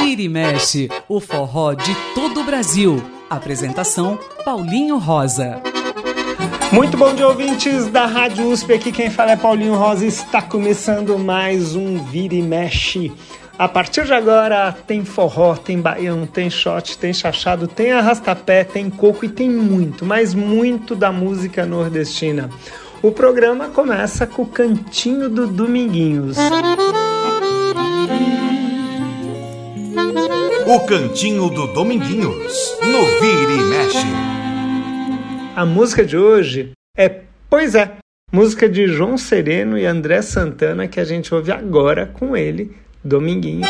Vira e mexe, o forró de todo o Brasil. Apresentação Paulinho Rosa. Muito bom dia, ouvintes da Rádio USP. Aqui quem fala é Paulinho Rosa. Está começando mais um Vira e Mexe. A partir de agora tem forró, tem baião, tem shot, tem chachado, tem arrastapé, tem coco e tem muito, mas muito da música nordestina. O programa começa com o Cantinho do Dominguinhos. O Cantinho do Dominguinhos, no Vira e Mexe. A música de hoje é Pois é, música de João Sereno e André Santana que a gente ouve agora com ele, Dominguinhos.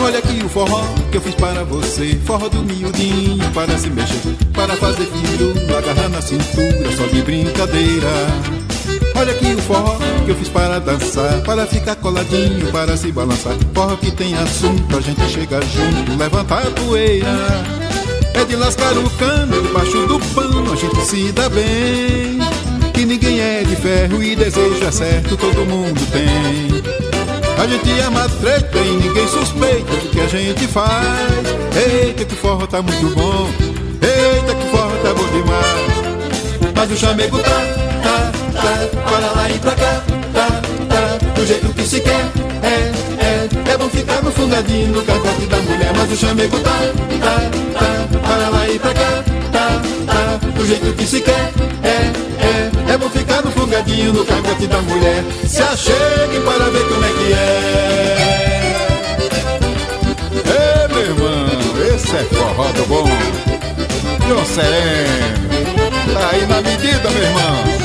Olha aqui o forró que eu fiz para você. Forró do miudinho para se mexer, para fazer filho, agarrar na cintura, só de brincadeira. Olha aqui o forró que eu fiz para dançar, para ficar coladinho, para se balançar. Forró que tem assunto, a gente chega junto, levantar a poeira. É de lascar o cano debaixo do pano, a gente se dá bem. Que ninguém é de ferro e desejo é certo, todo mundo tem. A gente ama treta e ninguém suspeita do que a gente faz. Eita, que forró tá muito bom. Eita, que forró tá bom demais. Mas o chamego tá, tá, tá, para lá e pra cá, tá, tá, do jeito que se quer. É, é, é bom ficar no fungadinho no cangote da mulher. Mas o chamego tá, tá, tá, para lá e pra cá, do jeito que se quer. É, é, é bom ficar no fungadinho no cangote da mulher. Se achegue para ver como é que é. Ei, meu irmão, esse é forró do bom. João Sereno, tá aí na medida, meu irmão.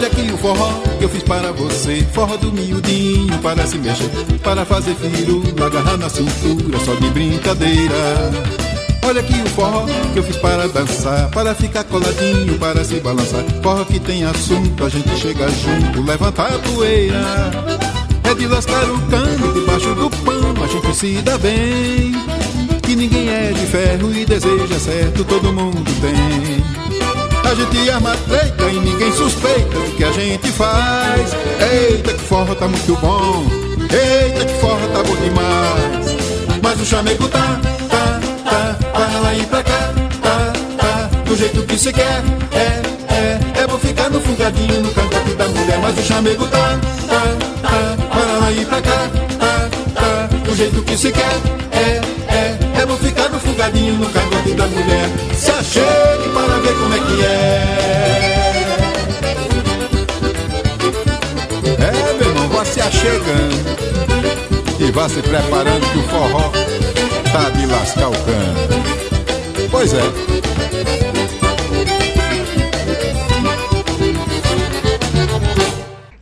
Olha aqui o forró que eu fiz para você. Forró do miudinho para se mexer, para fazer filho, agarrar na cintura, só de brincadeira. Olha aqui o forró que eu fiz para dançar, para ficar coladinho, para se balançar. Forró que tem assunto, a gente chega junto, levantar a poeira. É de lascar o cano debaixo do pano, a gente se dá bem. Que ninguém é de ferro e deseja certo, todo mundo tem. A gente arma treta e ninguém suspeita do que a gente faz. Eita, que forró tá muito bom. Eita, que forró tá bom demais. Mas o chamego tá, tá, tá, para lá e pra cá, tá, tá, do jeito que se quer. É, é, é bom ficar no fungadinho no cangote da mulher. Mas o chamego tá, tá, tá, para lá e pra cá, tá, tá, do jeito que se quer. É, ficar no cangote da mulher. Se achegue para ver como é que é. É, meu irmão, vá se achegando e vá se preparando que o forró tá de lascar o cano. Pois é.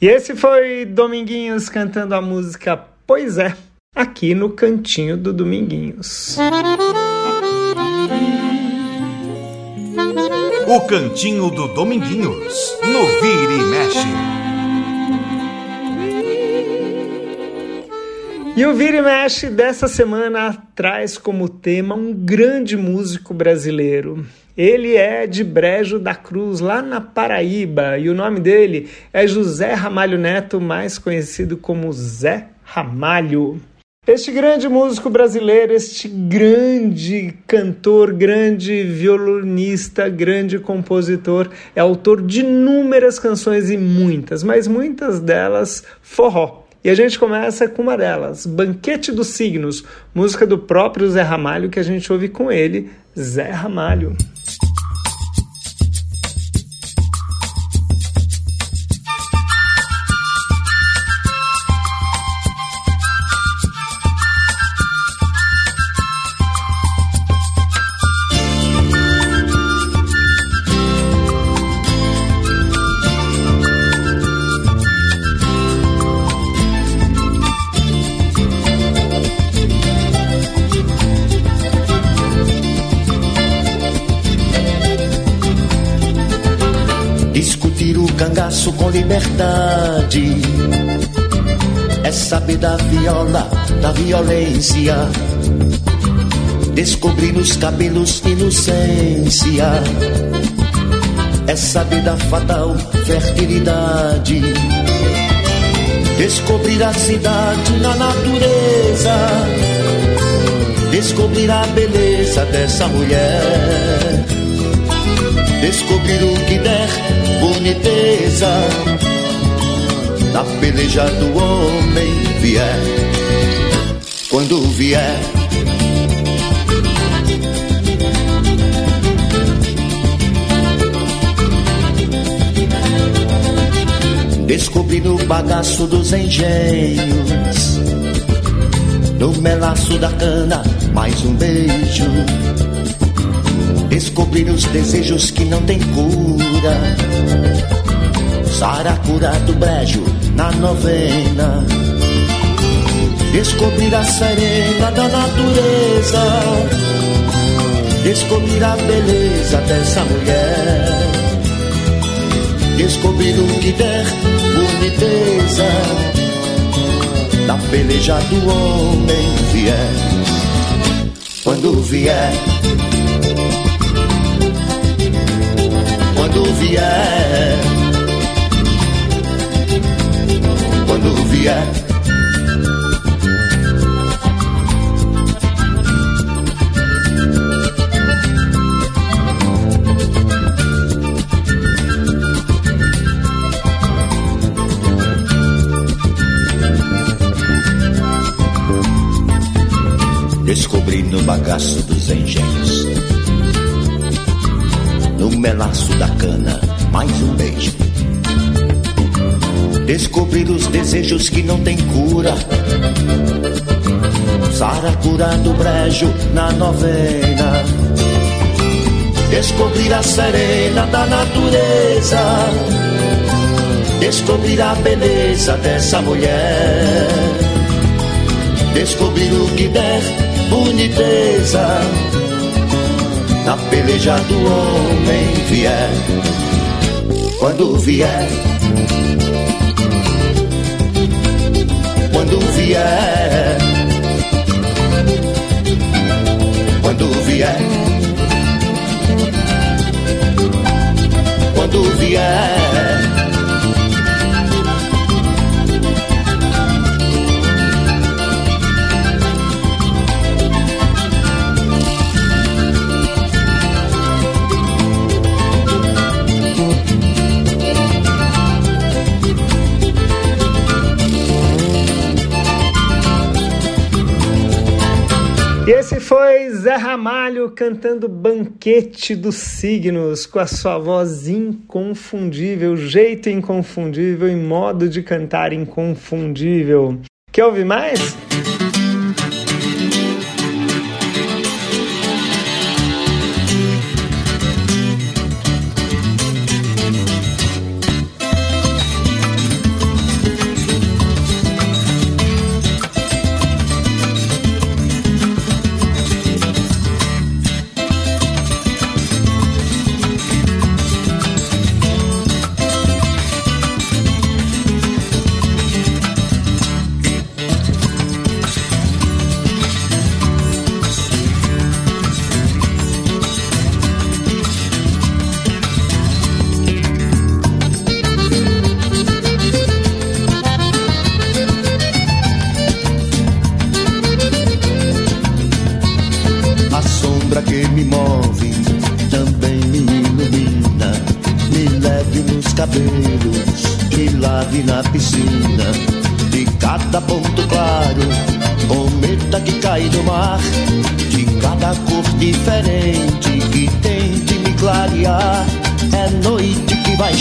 E esse foi Dominguinhos cantando a música Pois é, aqui no cantinho do Dominguinhos. O Cantinho do Dominguinhos, no Vira e Mexe. E o Vira e Mexe dessa semana traz como tema um grande músico brasileiro. Ele é de Brejo da Cruz, lá na Paraíba, e o nome dele é José Ramalho Neto, mais conhecido como Zé Ramalho. Este grande músico brasileiro, este grande cantor, grande violonista, grande compositor, é autor de inúmeras canções e muitas, mas muitas delas forró. E a gente começa com uma delas, Banquete dos Signos, música do próprio Zé Ramalho que a gente ouve com ele, Zé Ramalho. Cangaço com liberdade. É saber da viola, da violência. Descobrir nos cabelos inocência. É saber da fatal fertilidade. Descobrir a cidade na natureza. Descobrir a beleza dessa mulher. Descobrir o que der boniteza. Na peleja do homem vier. Quando vier. Descobri no bagaço dos engenhos, no melaço da cana, mais um beijo. Descobrir os desejos que não tem cura. Saracura do brejo na novena. Descobrir a serena da natureza. Descobrir a beleza dessa mulher. Descobrir o que der boniteza. Da peleja do homem vier. Quando vier. Quando vier. Quando vier. Descobri no bagaço dos engenhos, melaço da cana, mais um beijo. Descobrir os desejos que não tem cura. Saracura do brejo na novena. Descobrir a serena da natureza. Descobrir a beleza dessa mulher. Descobrir o que der boniteza. Na peleja do homem vier. Quando vier. quando vier. Quando vier. Quando vier. E Zé Ramalho cantando Banquete dos Signos, com a sua voz inconfundível, jeito inconfundível e modo de cantar inconfundível. Quer ouvir mais?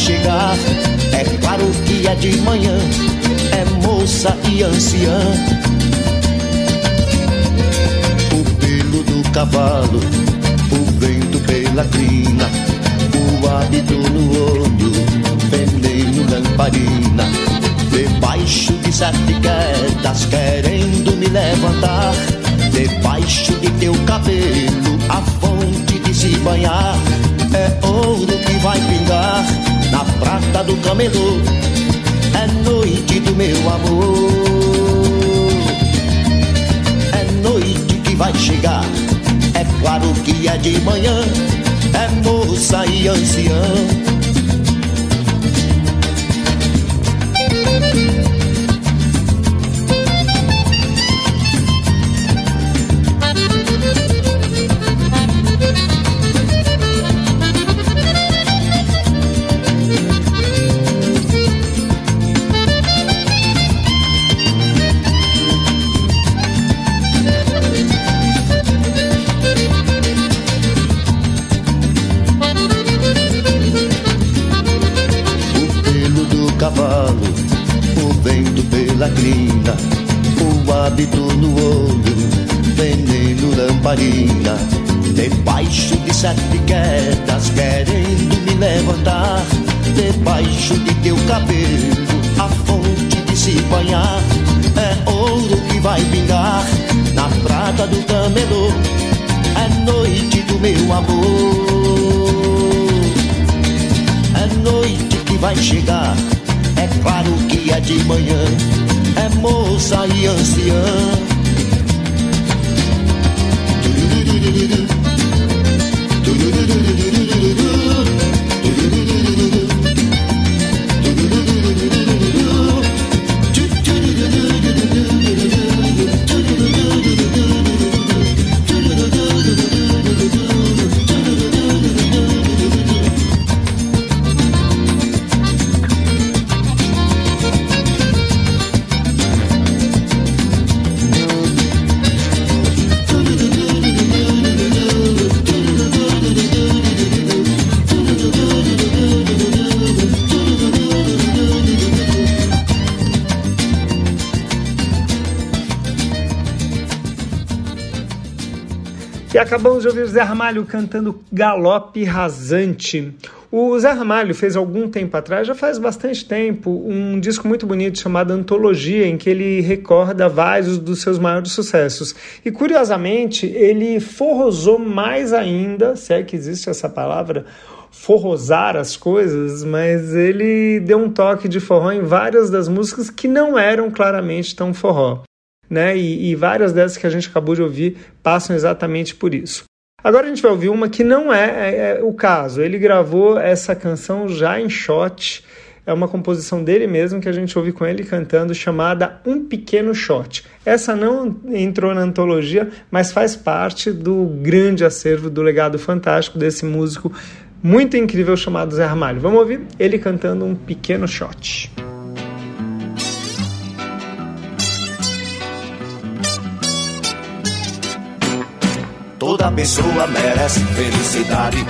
Chegar, é claro que é de manhã. É moça e anciã. O pelo do cavalo, o vento pela crina, o hábito no olho, veneno lamparina. Debaixo de sete quedas, querendo me levantar. Debaixo de teu cabelo, a fonte de se banhar. É ouro que vai pingar na prata do camelô. É noite do meu amor. É noite que vai chegar. É claro que é de manhã. É moça e anciã vento pela crina, o hábito no olho, veneno lamparina. Debaixo de sete quedas querendo me levantar, debaixo de teu cabelo a fonte de se banhar. É ouro que vai pingar na prata do camelô. É noite do meu amor, é noite que vai chegar. E acabamos de ouvir o Zé Ramalho cantando Galope Rasante. O Zé Ramalho fez algum tempo atrás, já faz bastante tempo, um disco muito bonito chamado Antologia, em que ele recorda vários dos seus maiores sucessos. E curiosamente, ele forrosou mais ainda, se é que existe essa palavra, forrosar as coisas, mas ele deu um toque de forró em várias das músicas que não eram claramente tão forró né? E, e várias dessas que a gente acabou de ouvir passam exatamente por isso. Agora a gente vai ouvir uma que não é, é, é, o caso. Ele gravou essa canção já em shot. É uma composição dele mesmo que a gente ouve com ele cantando, chamada Um Pequeno Shot. Essa não entrou na antologia, mas faz parte do grande acervo do legado fantástico desse músico muito incrível chamado Zé Ramalho. Vamos ouvir ele cantando Um Pequeno Shot. Toda pessoa merece felicidade,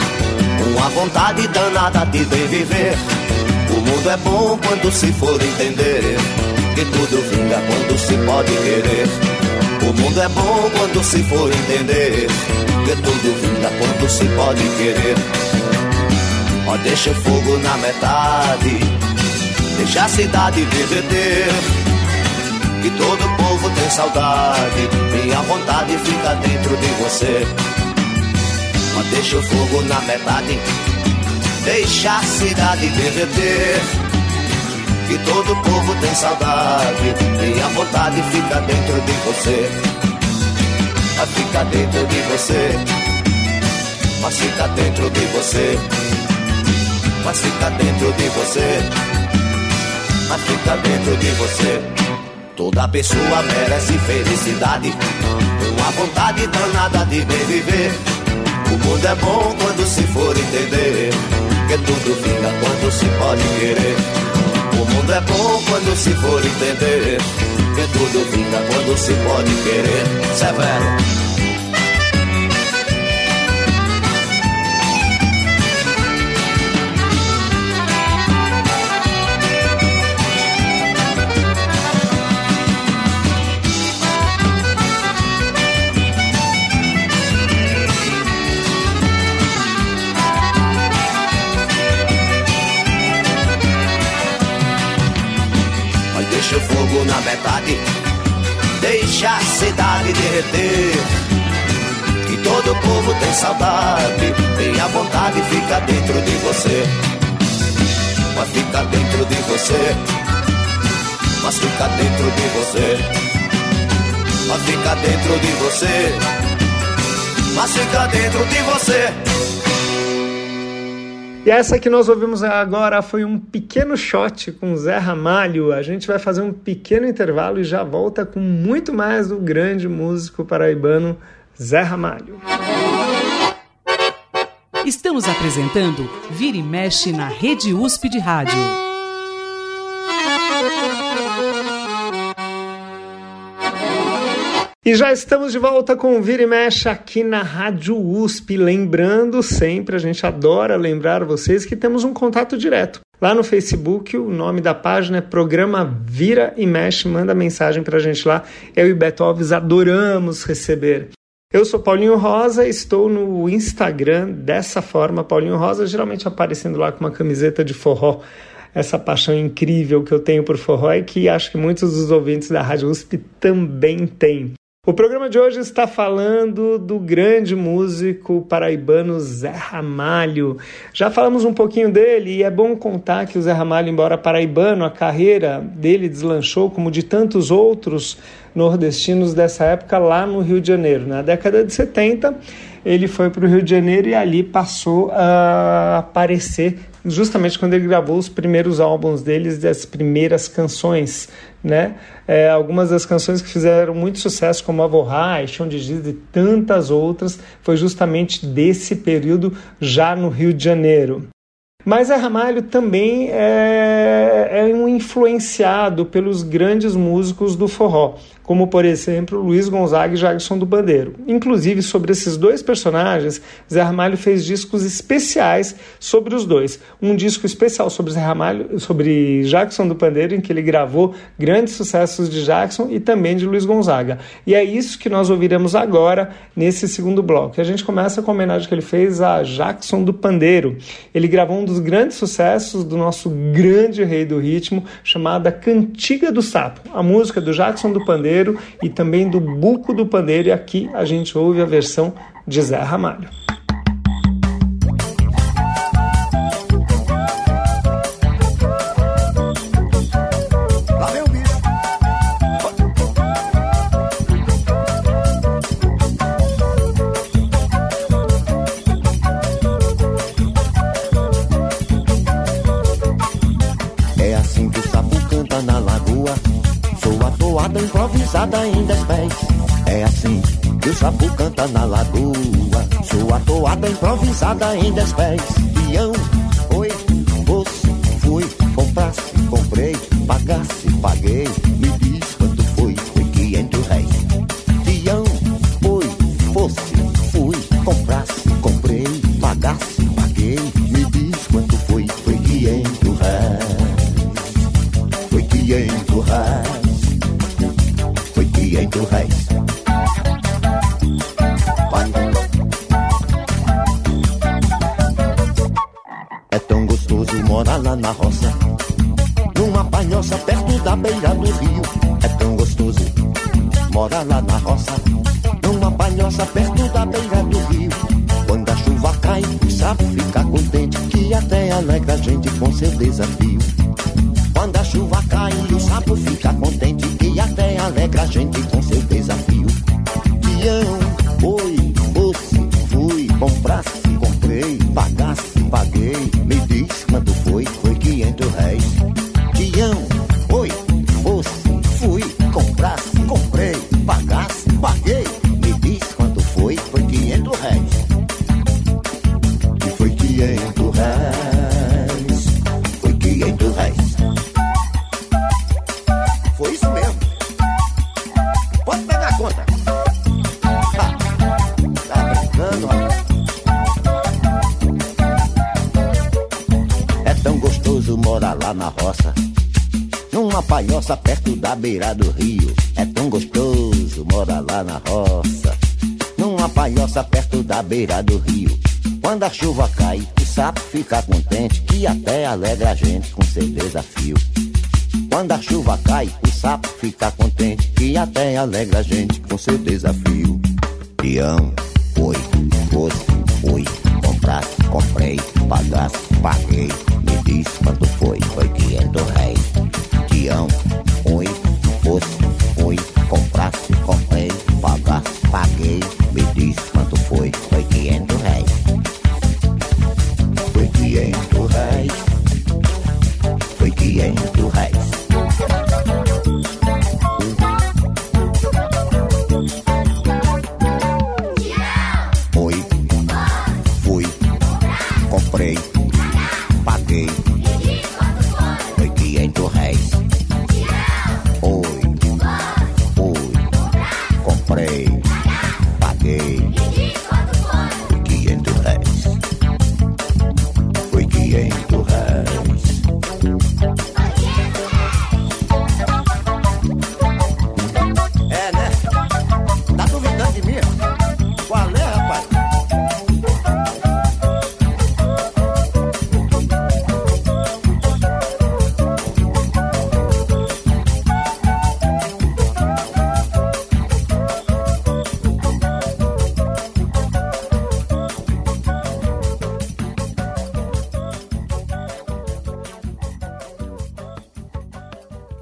uma vontade danada de bem viver. O mundo é bom quando se for entender que tudo vinga quando se pode querer. O mundo é bom quando se for entender que tudo vinga quando se pode querer. Ó, deixa o fogo na metade, deixa a cidade derreter que todo povo tem saudade. Minha vontade fica dentro de você. Mas deixa o fogo na metade, deixa a cidade derreter. Que todo povo tem saudade. Minha vontade fica dentro de você. Mas fica dentro de você. Mas fica dentro de você. Mas fica dentro de você. Mas fica dentro de você. Toda pessoa merece felicidade, uma vontade danada de bem viver. O mundo é bom quando se for entender, que tudo fica quando se pode querer. O mundo é bom quando se for entender, que tudo fica quando se pode querer. Severo. Derreter. Que todo povo tem saudade, tem a vontade fica dentro de você. mas fica dentro de você. Mas fica dentro de você. Mas fica dentro de você. Mas fica dentro de você. E essa que nós ouvimos agora foi um pequeno shot com Zé Ramalho. A gente vai fazer um pequeno intervalo e já volta com muito mais do grande músico paraibano Zé Ramalho. Estamos apresentando Vira e Mexe na Rede USP de Rádio. E já estamos de volta com o Vira e Mexe aqui na Rádio USP. Lembrando sempre, a gente adora lembrar vocês que temos um contato direto. Lá no Facebook, o nome da página é Programa Vira e Mexe. Manda mensagem para a gente lá. Eu e Beto Alves adoramos receber. Eu sou Paulinho Rosa, estou no Instagram dessa forma, Paulinho Rosa, geralmente aparecendo lá com uma camiseta de forró essa paixão incrível que eu tenho por forró e que acho que muitos dos ouvintes da Rádio USP também têm. O programa de hoje está falando do grande músico paraibano Zé Ramalho. Já falamos um pouquinho dele e é bom contar que o Zé Ramalho, embora paraibano, a carreira dele deslanchou como de tantos outros nordestinos dessa época lá no Rio de Janeiro. Na década de 70, ele foi para o Rio de Janeiro e ali passou a aparecer justamente quando ele gravou os primeiros álbuns deles, das primeiras canções, né? É, algumas das canções que fizeram muito sucesso, como Avorrai, Chão de Giz e tantas outras, foi justamente desse período já no Rio de Janeiro. Mas a Ramalho também é, é um influenciado pelos grandes músicos do forró como por exemplo Luiz Gonzaga e Jackson do Bandeiro. Inclusive, sobre esses dois personagens, Zé Ramalho fez discos especiais sobre os dois. Um disco especial sobre Zé Ramalho, sobre Jackson do Bandeiro, em que ele gravou grandes sucessos de Jackson e também de Luiz Gonzaga. E é isso que nós ouviremos agora nesse segundo bloco. A gente começa com a homenagem que ele fez a Jackson do Pandeiro. Ele gravou um dos grandes sucessos do nosso grande rei do ritmo, chamada Cantiga do Sapo, a música do Jackson do Pandeiro pandeiro e também do buco do pandeiro, e aqui a gente ouve a versão de Zé Ramalho. Improvisada em dez pés. É assim que o sapo canta na lagoa. Sua toada improvisada em dez pés. Pião, oi, você, fui, comprasse, comprei, pagasse, paguei. Chuva cai, o sapo fica contente que até alegra a gente com seu desafio. Quando a chuva cai, o sapo fica contente que até alegra a gente com seu desafio. Peão, foi, fosse, fui, comprasse, comprei, pagasse, paguei.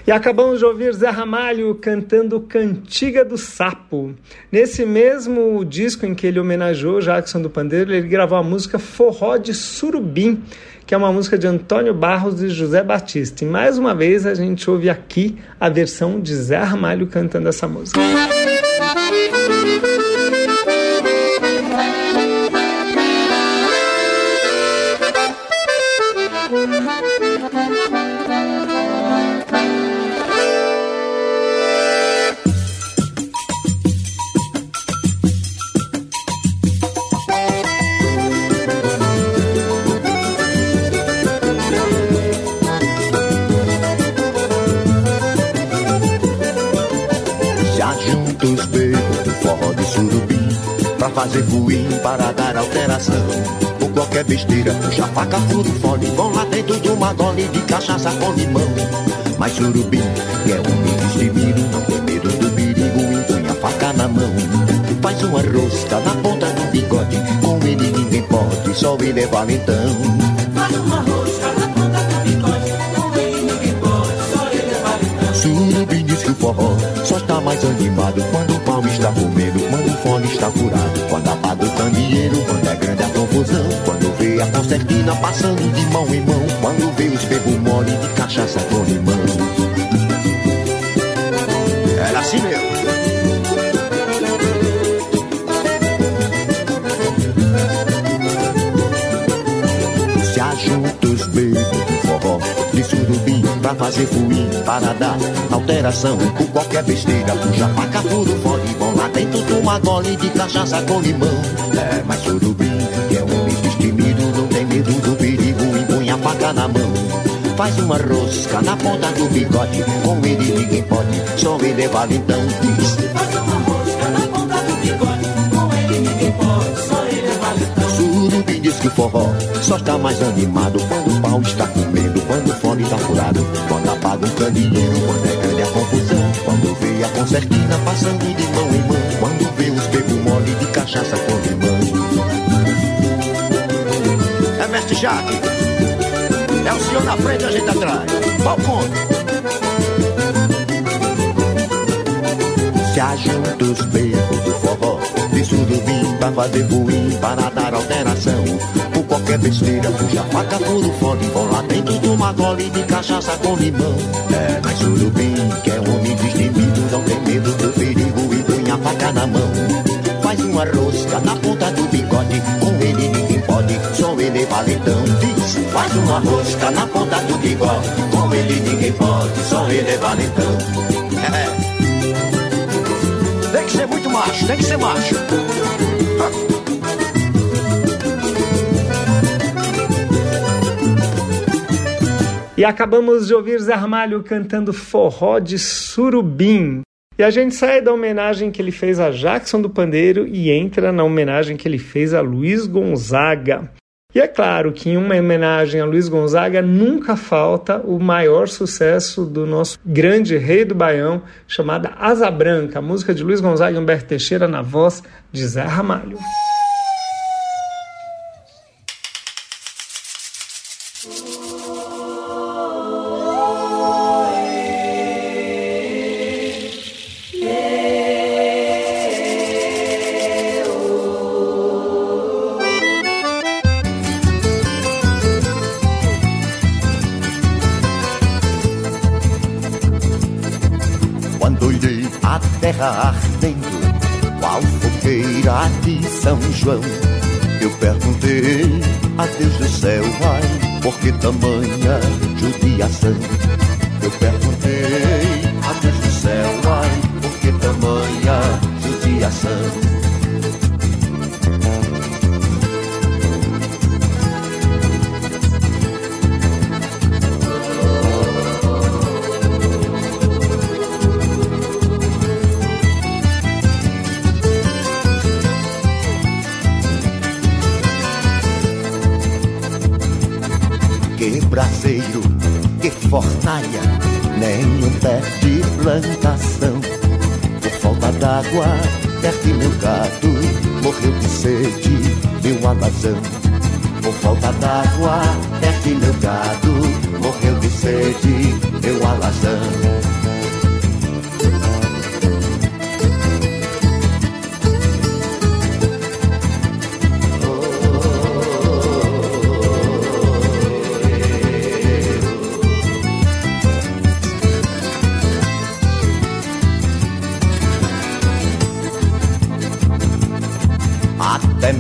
E acabamos de ouvir Zé Ramalho cantando Cantiga do Sapo. Nesse mesmo disco em que ele homenageou Jackson do Pandeiro, ele gravou a música Forró de Surubim, que é uma música de Antônio Barros e José Batista. E mais uma vez a gente ouve aqui a versão de Zé Ramalho cantando essa música. fazer buim para dar alteração. Por qualquer besteira, puxa faca, furo, fole, vão lá dentro de uma gole de cachaça com limão. Mas surubim, que é homem destemido, não tem medo do perigo, empunha a faca na mão. Faz uma rosca na ponta do bigode, com ele ninguém pode, só ele é valentão. Faz uma rosca na ponta do bigode, com ele ninguém pode, só ele é valentão. Surubim diz que o forró só está mais animado quando o pau está comendo, quando o fone está furado. Quando apaga o candeeiro, quando é grande a confusão. Quando vê a concertina passando de mão em mão. Quando vê os bebo mole de cachaça com limão. Fazer fuim, para dar alteração por qualquer besteira. Puxa faca, furo, fode, vão lá dentro uma gole de cachaça com limão. É, mas surubim, que é um homem destemido, não tem medo do perigo, empunha a faca na mão. Faz uma rosca na ponta do bigode, com ele ninguém pode, só ele é valentão. Diz. Só está mais animado quando o pau está comendo, quando o fone está furado, quando apaga o candeeiro, quando é grande a confusão, quando vê a concertina passando de mão em mão, quando cachaça com limão. É mestre Jaque. É o senhor na frente a gente atrás. Ponto? Se ajunta os becos do forró De surubim pra fazer buim Para dar alteração qualquer besteira Puxa faca, puro fone Vão lá dentro de uma gole de cachaça com limão É, mas surubim Que é homem destemido Não tem medo do perigo E punha a faca na mão faz uma rosca na ponta do bigode. Com ele ninguém pode, só ele é valentão. Diz, faz uma rosca na ponta do bigode. Com ele ninguém pode, só ele é valentão. É. Tem que ser muito macho, tem que ser macho. E acabamos de ouvir Zé Ramalho cantando forró de surubim. E a gente sai da homenagem que ele fez a Jackson do Pandeiro e entra na homenagem que ele fez a Luiz Gonzaga. E é claro que em uma homenagem a Luiz Gonzaga nunca falta o maior sucesso do nosso grande rei do Baião, chamada Asa Branca, música de Luiz Gonzaga e Humberto Teixeira na voz de Zé Ramalho. Fogueira de São João. Eu perguntei a Deus do céu, ai, por que tamanha judiação? Eu perguntei a Deus do céu, ai, por que tamanha judiação? Braseiro, que fornalha, nem um pé de plantação. Por falta d'água, perdi meu gado, morreu de sede, meu alazão. Por falta d'água, perdi meu gado, morreu de sede, meu alazão.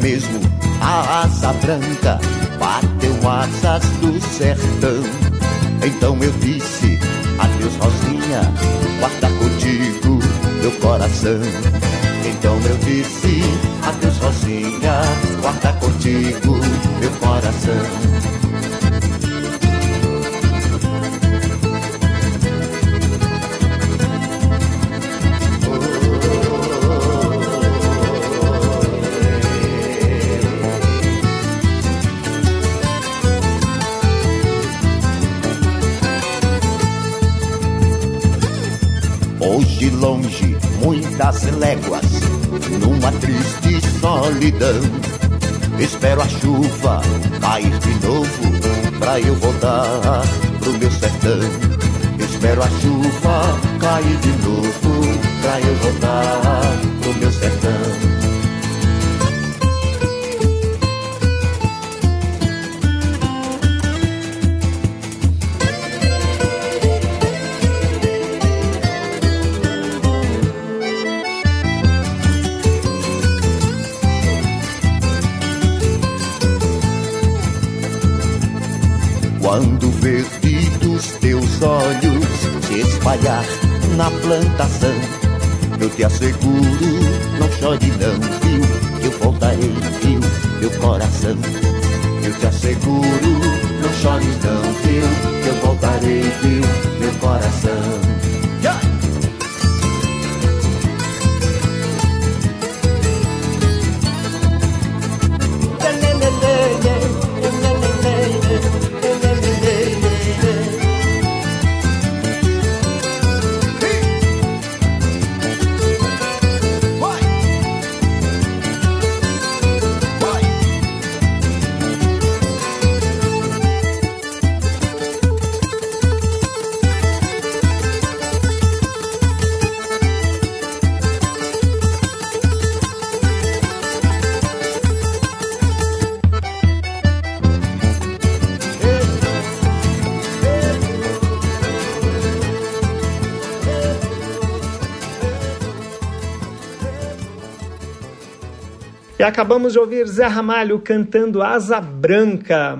Mesmo a asa branca bateu asas do sertão. Então eu disse, adeus Rosinha, guarda contigo meu coração. Então eu disse, adeus Rosinha, guarda contigo meu coração. Muitas léguas, numa triste solidão. Espero a chuva cair de novo, pra eu voltar pro meu sertão. Espero a chuva cair de novo, pra eu voltar pro meu sertão. Trabalhar na plantação. Eu te asseguro, não chore não, viu? Eu voltarei, viu? Meu coração. Eu te asseguro, não chore não, viu? Eu voltarei, viu? Meu coração. Acabamos de ouvir Zé Ramalho cantando Asa Branca.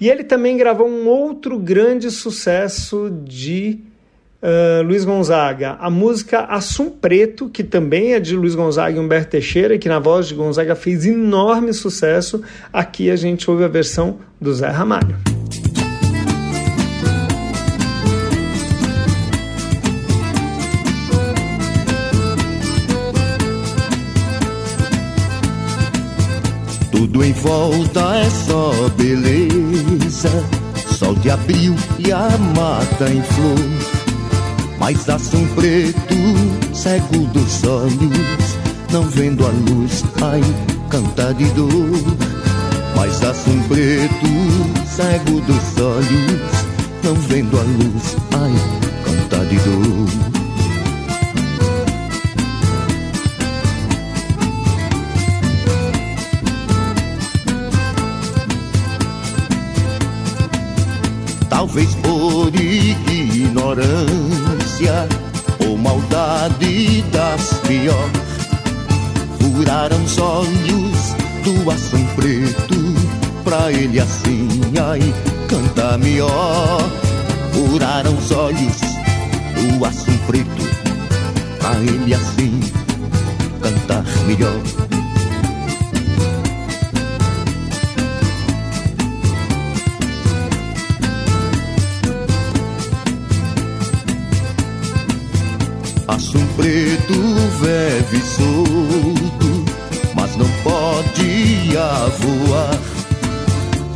E ele também gravou um outro grande sucesso de uh, Luiz Gonzaga, a música Assum Preto, que também é de Luiz Gonzaga e Humberto Teixeira, que na voz de Gonzaga fez enorme sucesso. Aqui a gente ouve a versão do Zé Ramalho. Tudo em volta é só beleza, sol de abril e a mata em flor. Mas assum preto, cego dos olhos, não vendo a luz, ai, canta de dor. Mas assum preto, cego dos olhos, não vendo a luz, ai, canta de dor. Talvez por ignorância ou maldade das melhor. Furaram os olhos do aço preto, pra ele assim, ai, cantar melhor. Furaram os olhos do aço preto, pra ele assim, cantar melhor. Aço preto vive solto, mas não pode voar.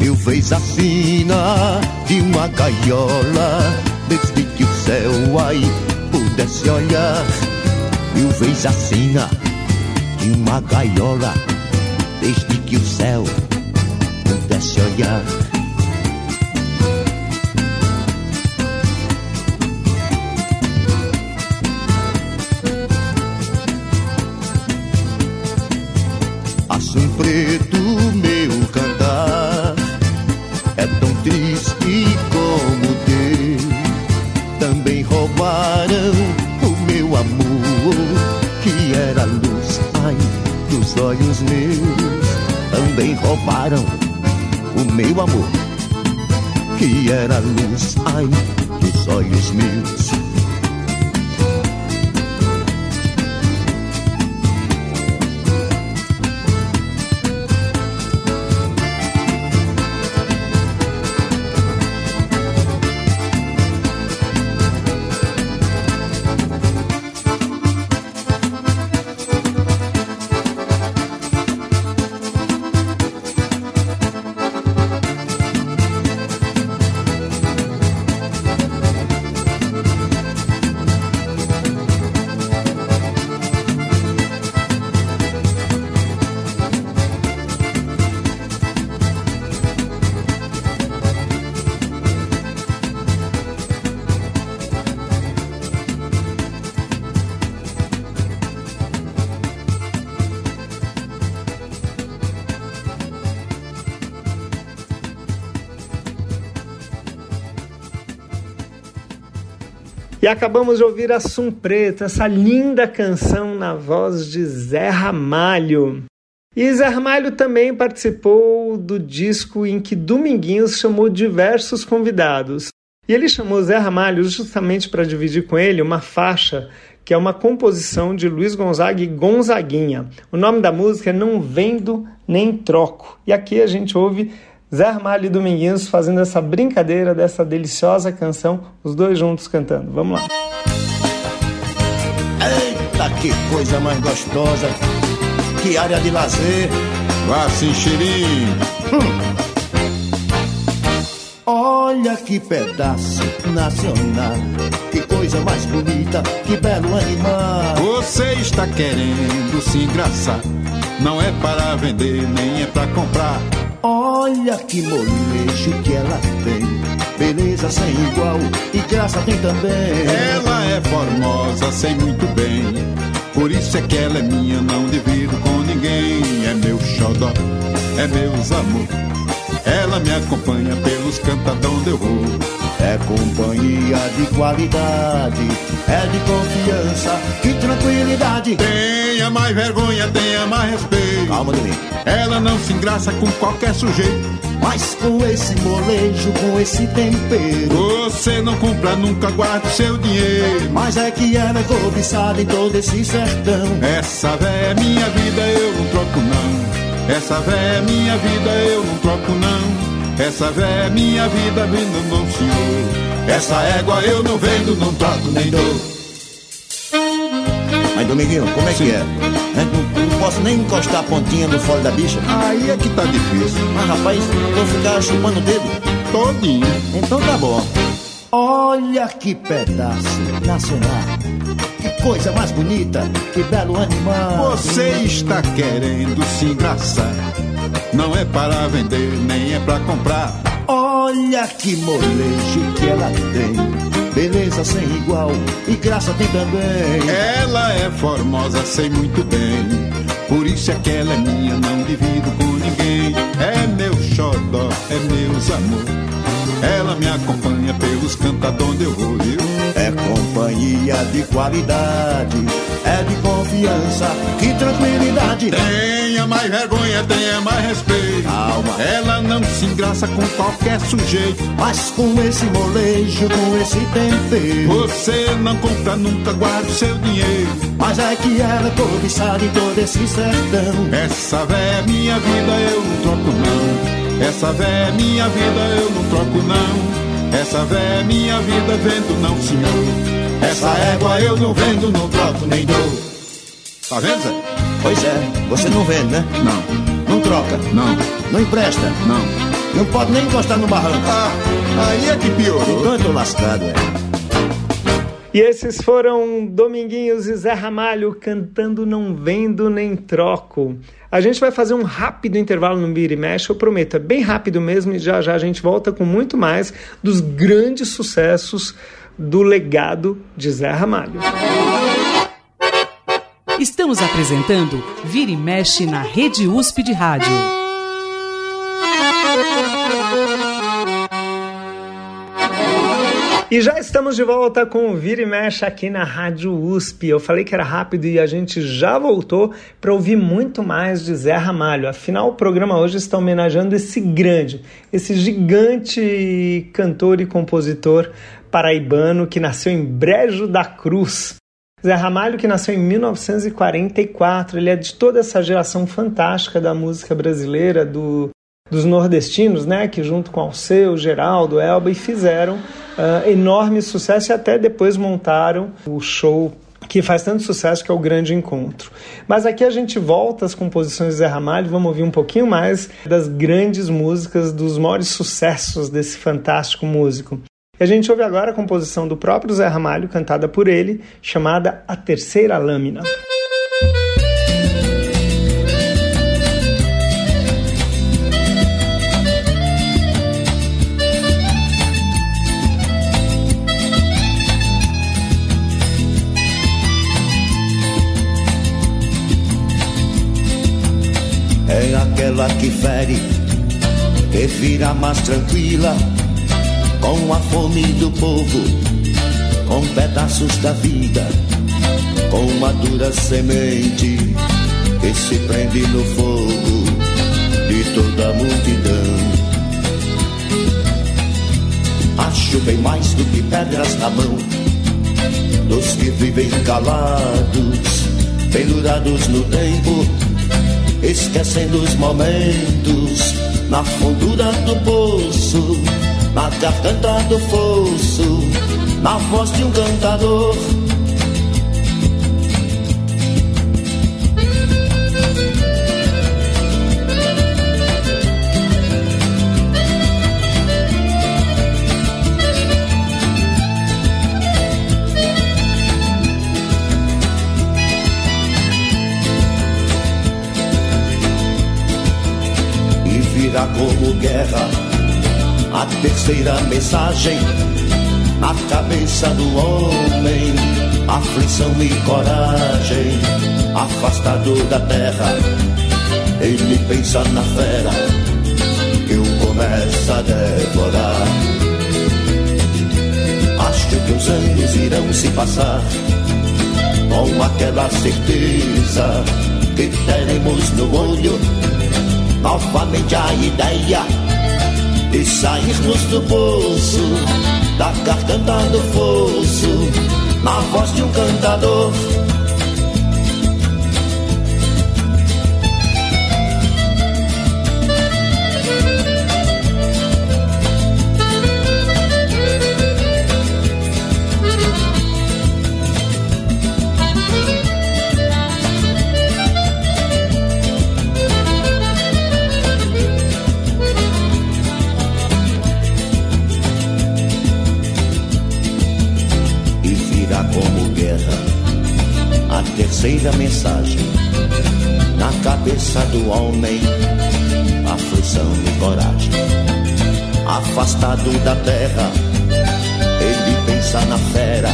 Eu fez a sina de uma gaiola, desde que o céu aí pudesse olhar. Eu fez a sina de uma gaiola, desde que o céu pudesse olhar. O meu amor, que era a luz, ai, dos olhos meus. E acabamos de ouvir a Sum Preto, essa linda canção na voz de Zé Ramalho. E Zé Ramalho também participou do disco em que Dominguinhos chamou diversos convidados. E ele chamou Zé Ramalho justamente para dividir com ele uma faixa que é uma composição de Luiz Gonzaga e Gonzaguinha. O nome da música é Não Vendo Nem Troco. E aqui a gente ouve Zé Armalho e Dominguinhos fazendo essa brincadeira dessa deliciosa canção, os dois juntos cantando. Vamos lá. Eita, que coisa mais gostosa! Que área de lazer! Vá se enxerir! Hum. Olha que pedaço nacional, que coisa mais bonita, que belo animal. Você está querendo se engraçar, não é para vender, nem é para comprar. Olha que molejo que ela tem, beleza sem igual e graça tem também. Ela é formosa, sei muito bem, por isso é que ela é minha, não divido com ninguém. É meu xodó, é meus amor. Ela me acompanha pelos onde eu vou. É companhia de qualidade, é de confiança, que tranquilidade. Tenha mais vergonha, tenha mais respeito. Calma de mim. Ela não se engraça com qualquer sujeito. Mas com esse molejo, com esse tempero. Você não compra, nunca guarda o seu dinheiro. Mas é que ela é cobiçada em todo esse sertão. Essa véia é minha vida, eu não troco não. Essa véia é minha vida, eu não troco não. Essa véia é minha vida, vendo não senhor. Essa égua eu não vendo, não troco nem dou. Mas Dominguinho, como é Sim. que é? Não, não, posso nem encostar a pontinha no fole da bicha? Aí é que tá difícil. Mas rapaz, vou ficar chupando o dedo? Todinho. Então tá bom. Olha que pedaço nacional. Que coisa mais bonita, que belo animal. Você está querendo se engraçar não é para vender, nem é para comprar. Olha que molejo que ela tem, beleza sem igual e graça tem também. Ela é formosa, sei muito bem, por isso é que ela é minha, não divido com ninguém. É meu xodó, é meus amor. Ela me acompanha pelos cantos onde eu vou, viu? É companhia de qualidade, é de confiança e tranquilidade. Tenha mais vergonha, tenha mais respeito. Calma. Ela não se engraça com qualquer sujeito. Mas com esse molejo, com esse tempero. Você não compra nunca, guarda o seu dinheiro. Mas é que ela é cobiçada em todo esse sertão. Essa véia é minha vida, eu não troco não. Essa véia é minha vida, eu não troco não. Essa véia é minha vida, vendo não, senhor. Essa égua eu não vendo, não troco nem dou. Tá vendo, Zé? Pois é, você não vende, né? Não, Não troca, não, não empresta, não. não pode nem encostar no barranco. Ah, aí é que piorou. Então eu tô lascado, é. E esses foram Dominguinhos e Zé Ramalho cantando Não Vendo Nem Troco. A gente vai fazer um rápido intervalo no Vira e Mexe, eu prometo, é bem rápido mesmo e já já a gente volta com muito mais dos grandes sucessos do legado de Zé Ramalho. Estamos apresentando Vira e Mexe na Rede USP de Rádio. E já estamos de volta com o Vira e Mexe aqui na Rádio USP. Eu falei que era rápido e a gente já voltou para ouvir muito mais de Zé Ramalho. Afinal, o programa hoje está homenageando esse grande, esse gigante cantor e compositor paraibano que nasceu em Brejo da Cruz. Zé Ramalho, que nasceu em 1944, ele é de toda essa geração fantástica da música brasileira, do, dos nordestinos, né, que junto com Alceu, Geraldo, Elba, e fizeram uh, enorme sucesso e até depois montaram o show que faz tanto sucesso que é o Grande Encontro. Mas aqui a gente volta às composições de Zé Ramalho, vamos ouvir um pouquinho mais das grandes músicas, dos maiores sucessos desse fantástico músico. E a gente ouve agora a composição do próprio Zé Ramalho, cantada por ele, chamada A Terceira Lâmina. Que fere, que vira mais tranquila, com a fome do povo, com pedaços da vida, com uma dura semente que se prende no fogo de toda a multidão. Acho bem mais do que pedras na mão dos que vivem calados, pendurados no tempo esquecendo os momentos na fundura do poço, na garganta do fosso, na voz de um cantador. Guerra a terceira mensagem na cabeça do homem, aflição e coragem, afastado da terra, ele pensa na fera que o começa a devorar. Acho que os anos irão se passar com aquela certeza que teremos no olho novamente a ideia de sairmos do poço, da garganta do fosso, na voz de um cantador. Terceira mensagem na cabeça do homem, aflição e coragem. Afastado da terra, ele pensa na fera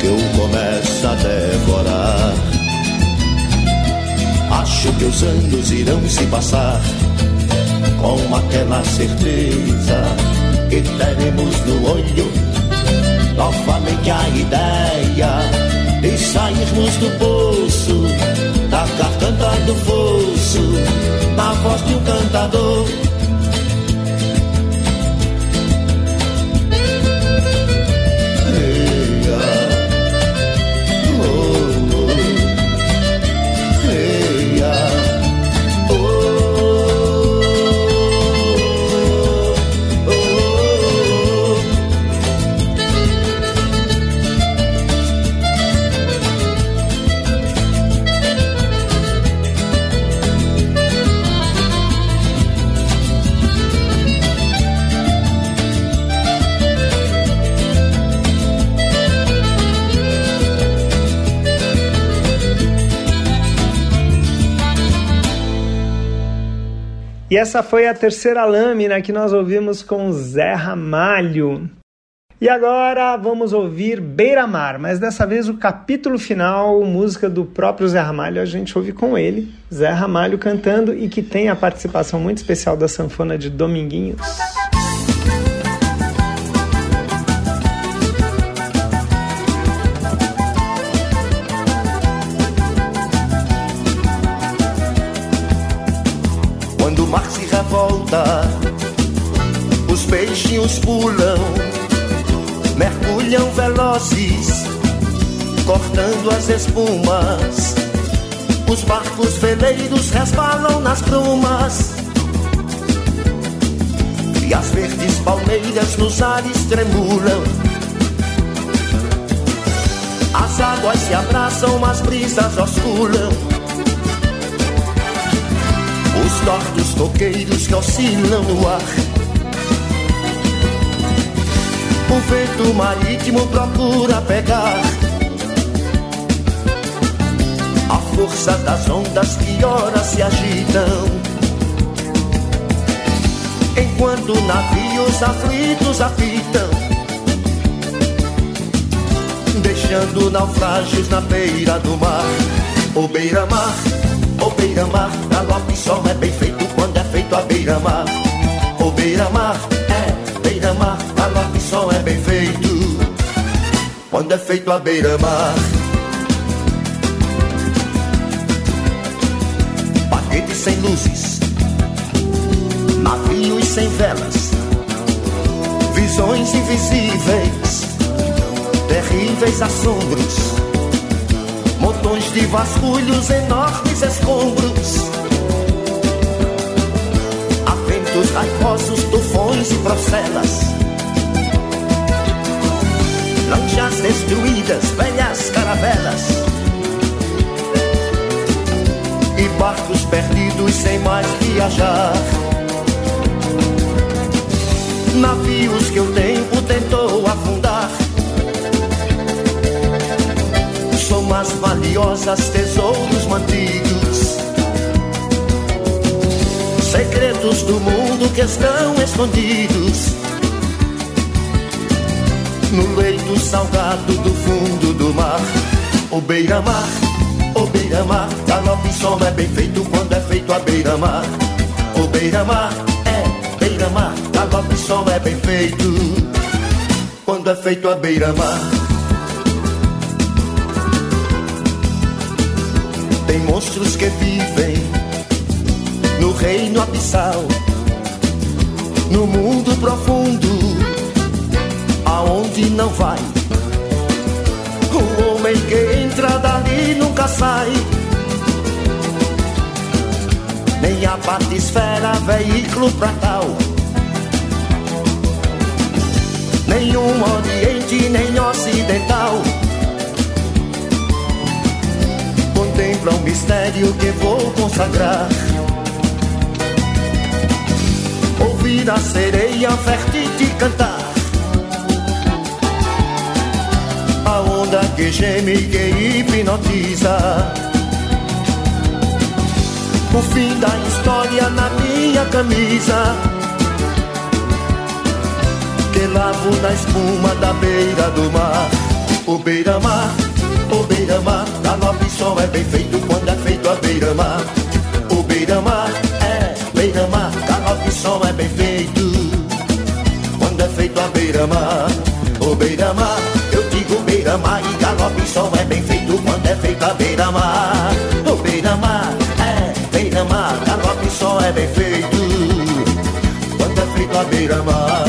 que o começa a devorar. Acho que os anos irão se passar com aquela certeza que teremos no olho. Novamente a ideia de sairmos do poço, tacar cantando fosso, na voz de um cantador E essa foi a terceira lâmina que nós ouvimos com Zé Ramalho. E agora vamos ouvir Beira Mar, mas dessa vez o capítulo final, música do próprio Zé Ramalho, a gente ouve com ele, Zé Ramalho cantando e que tem a participação muito especial da sanfona de Dominguinhos. Peixinhos pulam, mergulham velozes, cortando as espumas. Os barcos veleiros resbalam nas brumas. E as verdes palmeiras nos ares tremulam. As águas se abraçam, as brisas osculam os tortos coqueiros que oscilam no ar. O vento marítimo procura pegar a força das ondas que ora se agitam. Enquanto navios aflitos apitam, deixando naufrágios na beira do mar, ou beira-mar Ô beira-mar, galope só é bem feito quando é feito a beira-mar. Ô beira-mar, é beira-mar, só é bem feito quando é feito a beira-mar. Paquetes sem luzes, navios sem velas, visões invisíveis, terríveis assombros montões de vasculhos, enormes escombros. Ventos raivosos, tufões e procelas. Lanchas destruídas, velhas caravelas. E barcos perdidos sem mais viajar. Navios que o tempo tentou afundar mais valiosas, tesouros mantidos. Segredos do mundo que estão escondidos no leito salgado do fundo do mar. O beira-mar, o beira-mar, galope som é bem feito quando é feito a beira-mar. O beira-mar, é beira-mar, galope som é bem feito quando é feito a beira-mar. Tem monstros que vivem no reino abissal, no mundo profundo, aonde não vai. O homem que entra dali nunca sai. Nem a batisfera, veículo pra tal. Nenhum oriente, nem ocidental contempla um mistério que vou consagrar. Ouvir a sereia fértil cantar. A onda que geme que hipnotiza. O fim da história na minha camisa. Que lavo na espuma da beira do mar. O beira-mar o beira-mar, galope só é bem feito quando é feito a beira-mar. O beira-mar é beira-mar, galope só é bem feito quando é galope só é bem feito quando é feito a beira-mar. O beira-mar, é, beira-mar, galope só é bem feito quando é feito a beira-mar.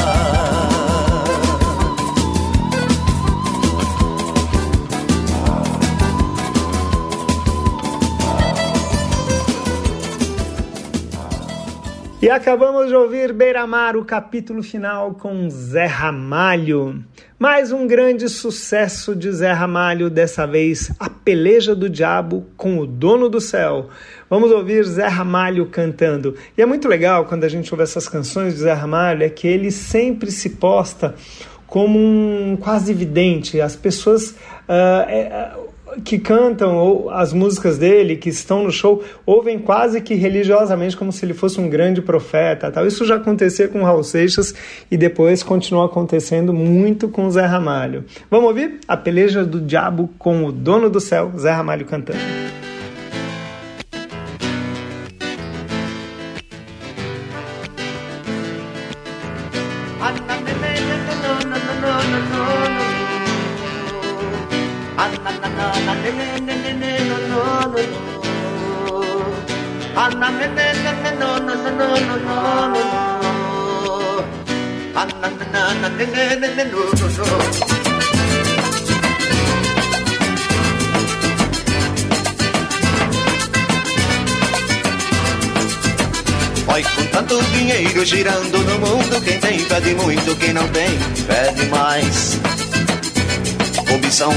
E acabamos de ouvir Beira-Mar, o capítulo final com Zé Ramalho. Mais um grande sucesso de Zé Ramalho, dessa vez A Peleja do Diabo com o Dono do Céu. Vamos ouvir Zé Ramalho cantando. E é muito legal quando a gente ouve essas canções de Zé Ramalho, é que ele sempre se posta como um quase vidente. As pessoas. Uh, é, que cantam as músicas dele, que estão no show, ouvem quase que religiosamente como se ele fosse um grande profeta. Tal. Isso já acontecia com Raul Seixas e depois continua acontecendo muito com Zé Ramalho. Vamos ouvir a peleja do diabo com o dono do céu, Zé Ramalho cantando.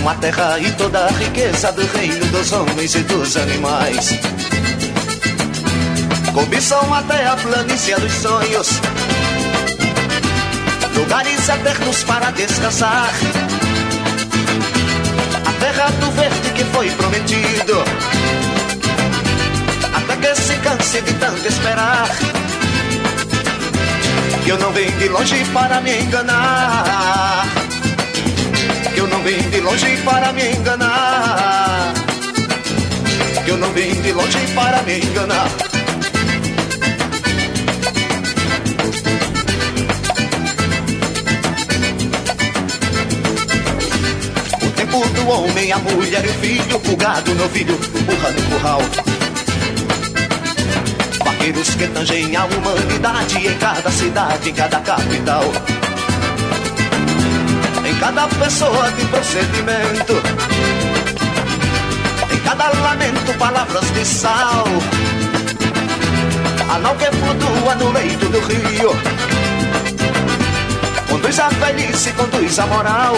Cobiçam a terra e toda a riqueza do reino dos homens e dos animais. Cobiçam até a planície dos sonhos, lugares eternos para descansar. A terra do verde que foi prometido, até que se canse de tanto esperar. Que eu não venho de longe para me enganar. Não venho de longe para me enganar. Eu não venho de longe para me enganar. O tempo do homem, a mulher e o filho, o gado, no filho, burra no curral. Vaqueiros que tangem a humanidade em cada cidade, em cada capital. Cada pessoa de procedimento, em cada lamento, palavras de sal. A nau que flutua no leito do rio, conduz a velhice, conduz a moral.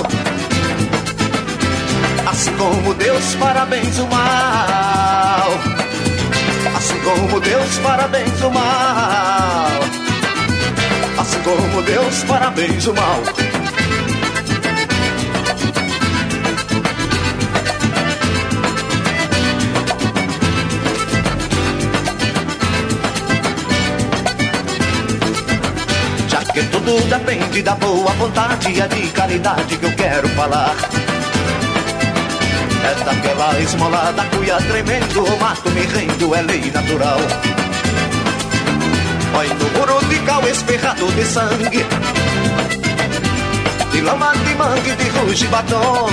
Assim como Deus parabéns o mal. Assim como Deus parabéns o mal. Assim como Deus parabéns o mal. Tudo depende da boa vontade e é de caridade que eu quero falar. É daquela esmola da cuia tremendo, o mato me rendo, é lei natural. Olha no muro de cal esperrado de sangue, de lama de mangue, de ruge batom.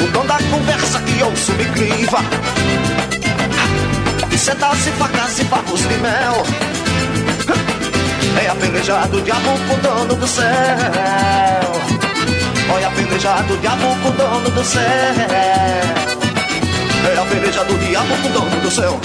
O dom da conversa que ouço me criva, de setas e facas e favos de mel. É a peleja do diabo com o dono do céu. Olha a peleja do diabo com o dono do céu. É a peleja do diabo com o dono do céu.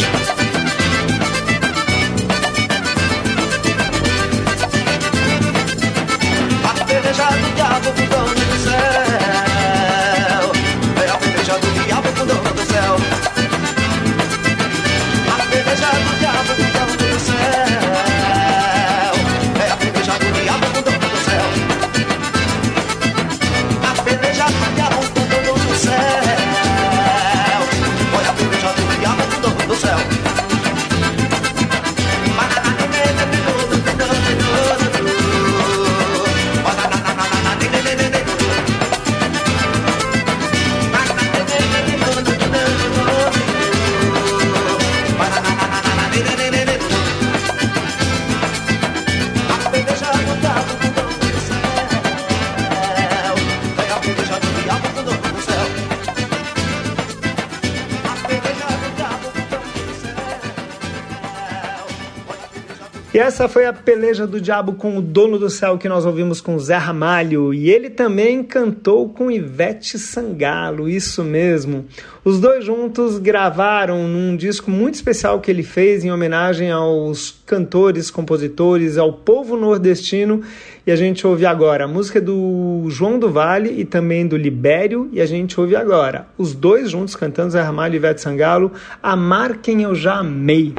Essa foi a peleja do diabo com o dono do céu que nós ouvimos com Zé Ramalho. E ele também cantou com Ivete Sangalo, isso mesmo. Os dois juntos gravaram num disco muito especial que ele fez em homenagem aos cantores, compositores, ao povo nordestino. E a gente ouve agora a música do João do Vale e também do Libério. E a gente ouve agora os dois juntos cantando Zé Ramalho e Ivete Sangalo, Amar Quem Eu Já Amei.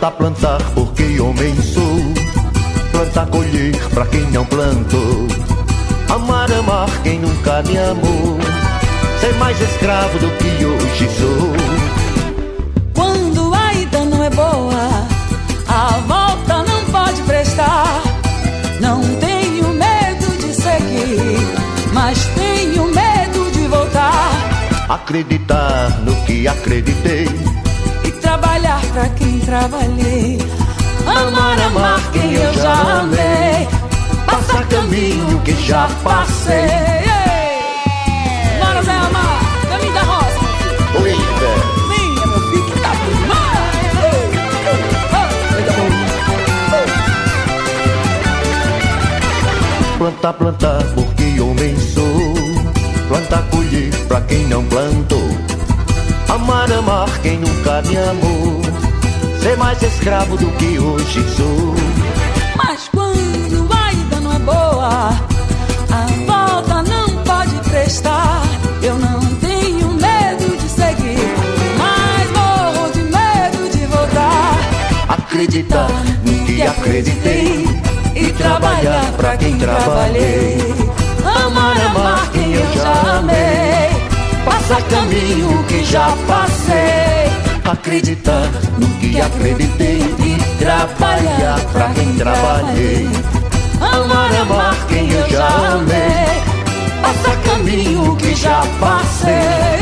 Plantar, plantar, porque homem sou. Plantar, colher, pra quem não plantou. Amar, amar, quem nunca me amou. Ser mais escravo do que hoje sou. Quando a ida não é boa, a volta não pode prestar. Não tenho medo de seguir, mas tenho medo de voltar. Acreditar no que acreditei. Pra quem trabalhei. Amar, amar quem eu já amei. Passar caminho que já passei. Bora, Zé Amar, caminho da roça. Minha, meu filho, que tá demais. Plantar, plantar, porque homem sou. Plantar, colher, pra quem não plantou. Amar, amar, quem nunca me amou. Ser mais escravo do que hoje sou. Mas quando a ida não é boa, a volta não pode prestar. Eu não tenho medo de seguir, mas morro de medo de voltar. Acreditar no que acreditei. E trabalhar pra quem trabalhei. Amar, amar quem eu já amei. Passar caminho que já passei. Acreditar no que acreditei. E trabalhar pra quem trabalhei. Amar, amar quem eu já amei. Passar caminho que já passei.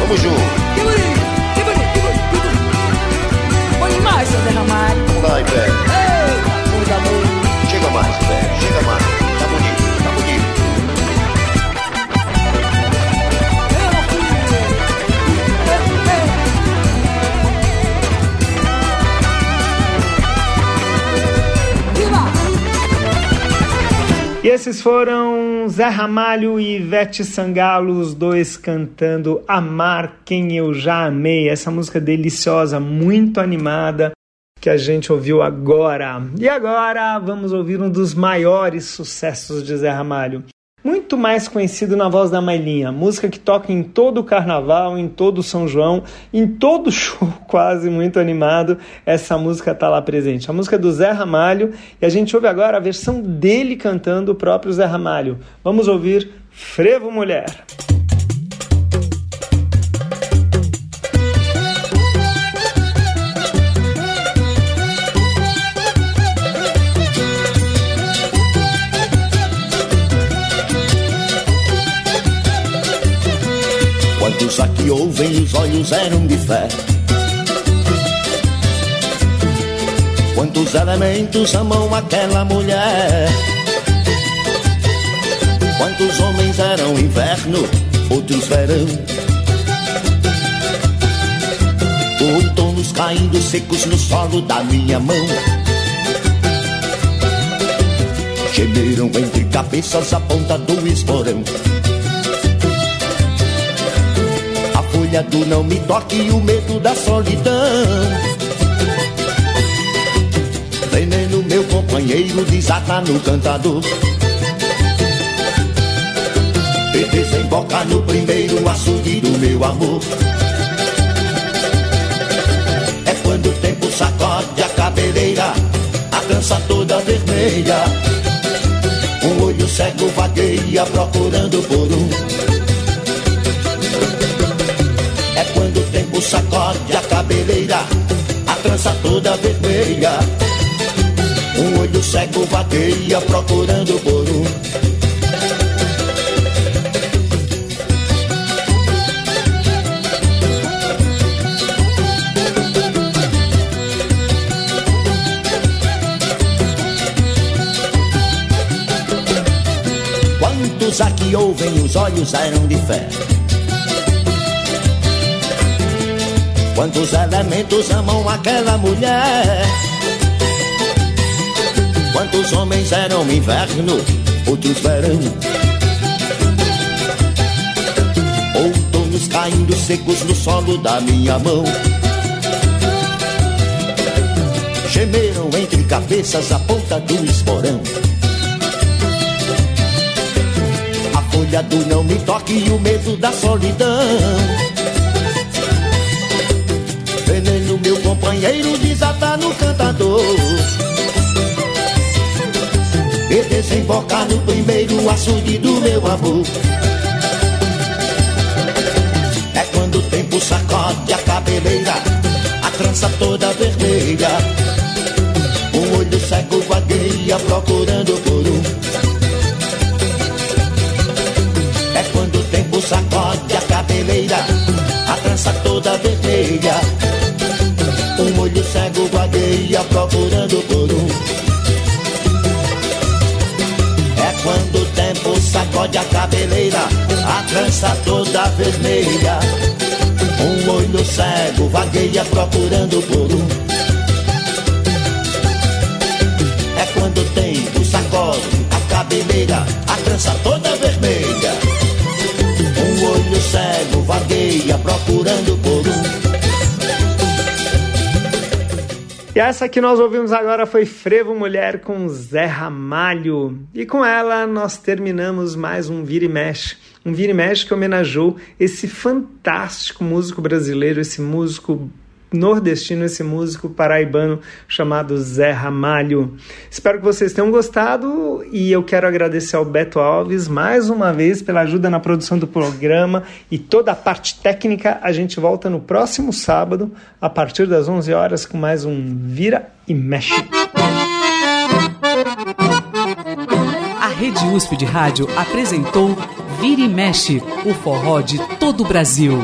Vamos junto. Que bonito, que bonito, que bonito, que bonito. Bom demais, seu Zé Ramalho. Vai, velho. Eita, coisa boa. Chega mais, velho. Chega mais. E esses foram Zé Ramalho e Ivete Sangalo, os dois cantando Amar Quem Eu Já Amei, essa música deliciosa, muito animada, que a gente ouviu agora. E agora vamos ouvir um dos maiores sucessos de Zé Ramalho. Muito mais conhecido na voz da Mailinha, música que toca em todo o carnaval, em todo São João, em todo show quase muito animado, essa música está lá presente. A música é do Zé Ramalho e a gente ouve agora a versão dele cantando o próprio Zé Ramalho. Vamos ouvir Frevo Mulher. Quantos aqui ouvem os olhos eram de fé? Quantos elementos amam aquela mulher? Quantos homens eram inverno, outros verão? Outonos caindo secos no solo da minha mão. Gemeram entre cabeças a ponta do esporão. Do não me toque o medo da solidão. Veneno, meu companheiro, desata no cantador. E desemboca no primeiro açude do meu amor. É quando o tempo sacode a cabeleira, a trança toda vermelha. Um olho cego vagueia procurando por um. Tempo sacode a cabeleira, a trança toda vermelha. Um olho cego vaqueia procurando por um. Quantos aqui ouvem os olhos eram de ferro? Quantos elementos amam aquela mulher? Quantos homens eram inverno, outros verão? Outonos caindo secos no solo da minha mão. Gemeram entre cabeças a ponta do esporão. A folha do não me toque e o medo da solidão meu companheiro desatar no cantador. E desembocar no primeiro açude do meu amor. É quando o tempo sacode a cabeleira, a trança toda vermelha. Um olho cego vagueia procurando por um. É quando o tempo sacode a cabeleira, a trança toda vermelha vagueia procurando por um. É quando o tempo sacode a cabeleira, a trança toda vermelha. Um olho cego vagueia procurando por um. É quando o tempo sacode a cabeleira, a trança toda vermelha. Um olho cego vagueia procurando por um. E essa que nós ouvimos agora foi Frevo Mulher com Zé Ramalho. E com ela nós terminamos mais um Vira e Mexe. Um Vira e Mexe que homenageou esse fantástico músico brasileiro, esse músico nordestino, esse músico paraibano chamado Zé Ramalho. Espero que vocês tenham gostado e eu quero agradecer ao Beto Alves mais uma vez pela ajuda na produção do programa e toda a parte técnica. A gente volta no próximo sábado, a partir das 11 horas, com mais um Vira e Mexe. A Rede USP de Rádio apresentou Vira e Mexe, o forró de todo o Brasil.